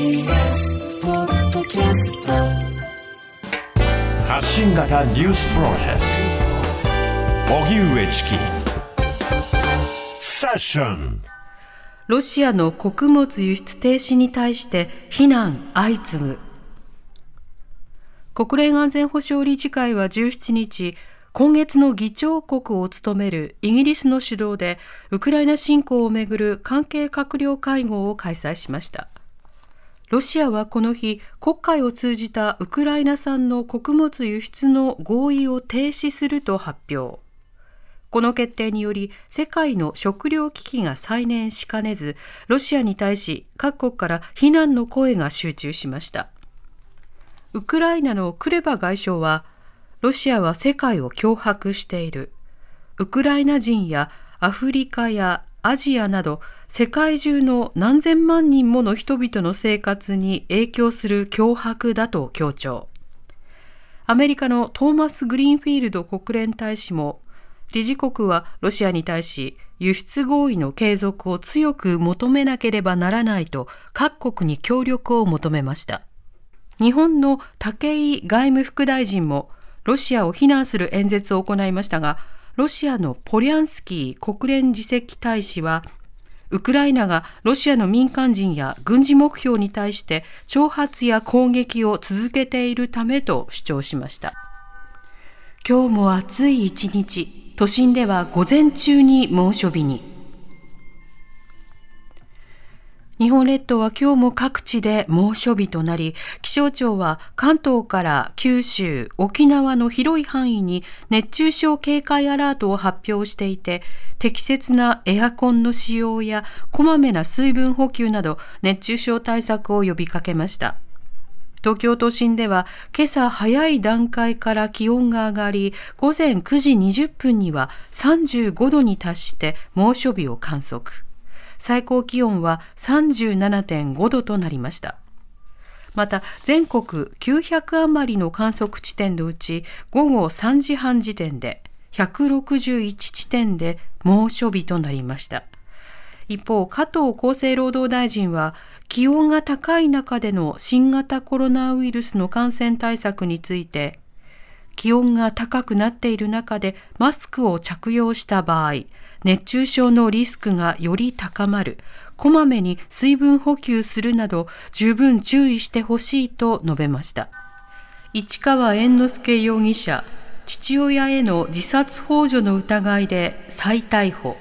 TBS ポッドキャスト発信型ニュースプロジェクト。荻上チキ。セッション。ロシアの穀物輸出停止に対して非難相次ぐ。国連安全保障理事会は17日今月の議長国を務めるイギリスの主導でウクライナ侵攻をめぐる関係閣僚会合を開催しましたロシアはこの日、国会を通じたウクライナ産の穀物輸出の合意を停止すると発表。この決定により、世界の食糧危機が再燃しかねず、ロシアに対し各国から非難の声が集中しました。ウクライナのクレバ外相は、ロシアは世界を脅迫している。ウクライナ人やアフリカやアジアなど世界中の何千万人もの人々の生活に影響する脅迫だと強調。アメリカのトーマス・グリーンフィールド国連大使も、理事国はロシアに対し輸出合意の継続を強く求めなければならないと各国に協力を求めました。日本の武井外務副大臣もロシアを非難する演説を行いましたが、ロシアのポリャンスキー国連次席大使は、ウクライナがロシアの民間人や軍事目標に対して挑発や攻撃を続けているためと主張しました。今日も暑い一日、都心では午前中に猛暑日に。日本列島は今日も各地で猛暑日となり、気象庁は関東から九州、沖縄の広い範囲に熱中症警戒アラートを発表していて、適切なエアコンの使用やこまめな水分補給など熱中症対策を呼びかけました。東京都心では今朝早い段階から気温が上がり、午前9時20分には35度に達して猛暑日を観測。最高気温は37.5度となりました。また全国900余りの観測地点のうち午後3時半時点で161地点で猛暑日となりました。一方、加藤厚生労働大臣は気温が高い中での新型コロナウイルスの感染対策について気温が高くなっている中でマスクを着用した場合、熱中症のリスクがより高まる、こまめに水分補給するなど十分注意してほしいと述べました。市川猿之助容疑者、父親への自殺幇助の疑いで再逮捕。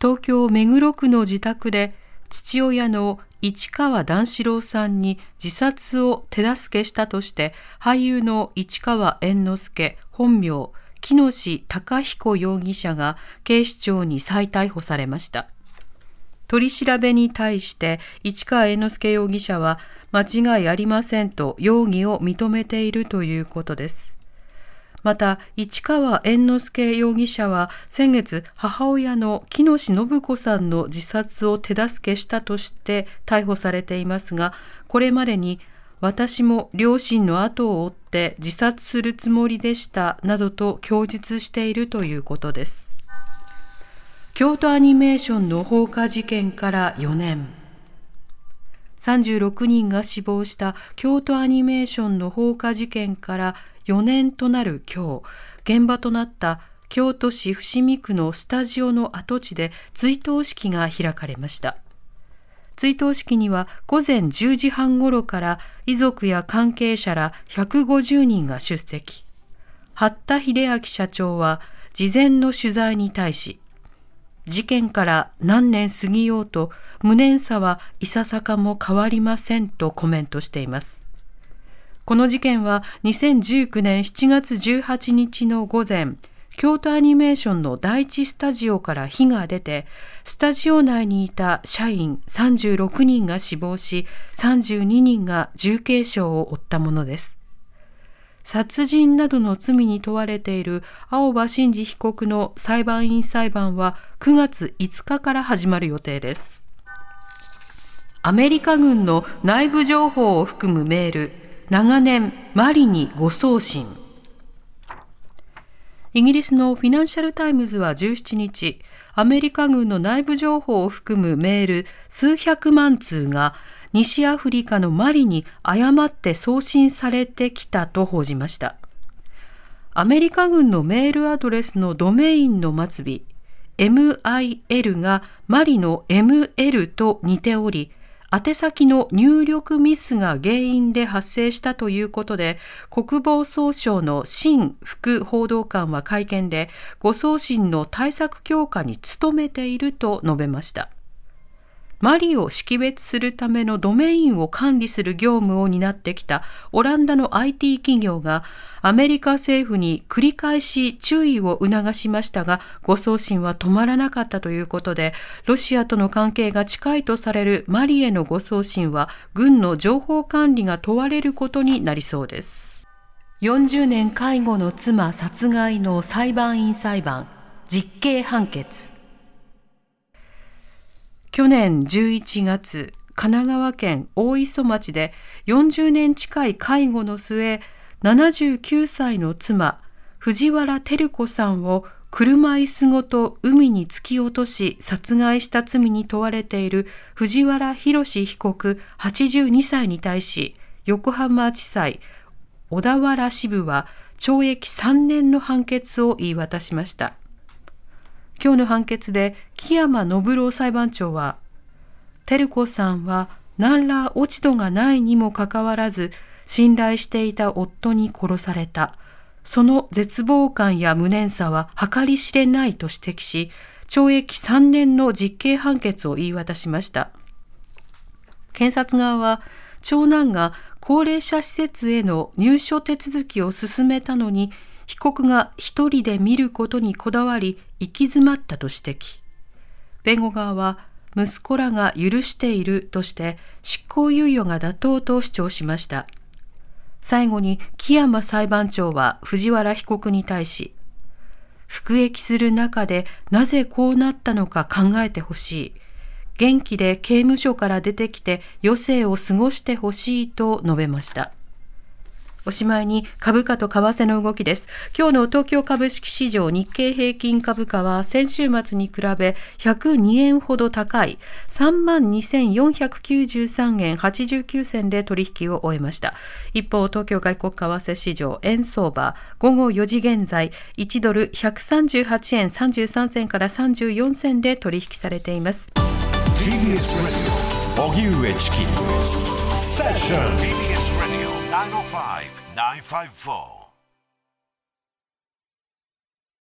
東京目黒区の自宅で父親の市川段四郎さんに自殺を手助けしたとして俳優の市川猿之助本名木下隆彦容疑者が警視庁に再逮捕されました。取り調べに対して市川猿之助容疑者は間違いありませんと容疑を認めているということです。また、市川猿之助容疑者は先月母親の木下信子さんの自殺を手助けしたとして逮捕されていますが、これまでに私も両親の後を追って自殺するつもりでしたなどと供述しているということです。京都アニメーションの放火事件から4年。36人が死亡した京都アニメーションの放火事件から4年となる今日、現場となった京都市伏見区のスタジオの跡地で追悼式が開かれました。追悼式には午前10時半ごろから遺族や関係者ら150人が出席。八田秀明社長は事前の取材に対し、事件から何年過ぎようと無念さはいささかも変わりませんとコメントしています。この事件は2019年7月18日の午前、京都アニメーションの第一スタジオから火が出て、スタジオ内にいた社員36人が死亡し、32人が重軽傷を負ったものです。殺人などの罪に問われている青葉真司被告の裁判員裁判は9月5日から始まる予定です。アメリカ軍の内部情報を含むメール、長年マリに誤送信。イギリスのフィナンシャルタイムズは17日、アメリカ軍の内部情報を含むメール数百万通が西アフリカのマリに誤って送信されてきたと報じました。アメリカ軍のメールアドレスのドメインの末尾、MIL がマリの ML と似ており、宛先の入力ミスが原因で発生したということで、国防総省の新副報道官は会見で、誤送信の対策強化に努めていると述べました。マリを識別するためのドメインを管理する業務を担ってきたオランダの IT 企業がアメリカ政府に繰り返し注意を促しましたが、誤送信は止まらなかったということで、ロシアとの関係が近いとされるマリへの誤送信は軍の情報管理が問われることになりそうです。40年介護の妻殺害の裁判員裁判、実刑判決。去年11月、神奈川県大磯町で40年近い介護の末、79歳の妻、藤原照子さんを車椅子ごと海に突き落とし殺害した罪に問われている藤原宏被告82歳に対し、横浜地裁小田原支部は懲役3年の判決を言い渡しました。今日の判決で木山信郎裁判長は、照子さんは何ら落ち度がないにもかかわらず、信頼していた夫に殺された。その絶望感や無念さは計り知れないと指摘し、懲役3年の実刑判決を言い渡しました。検察側は、長男が高齢者施設への入所手続きを進めたのに、被告が一人で見ることにこだわり行き詰まったと指摘。弁護側は息子らが許しているとして執行猶予が妥当と主張しました。最後に木山裁判長は藤原被告に対し、服役する中でなぜこうなったのか考えてほしい。元気で刑務所から出てきて余生を過ごしてほしいと述べました。おしまいに株価と為替の動きです。今日の東京株式市場日経平均株価は先週末に比べ102円ほど高い32,493円89銭で取引を終えました。一方、東京外国為替市場円相場午後4時現在1ドル138円33銭から34銭で取引されています。905 954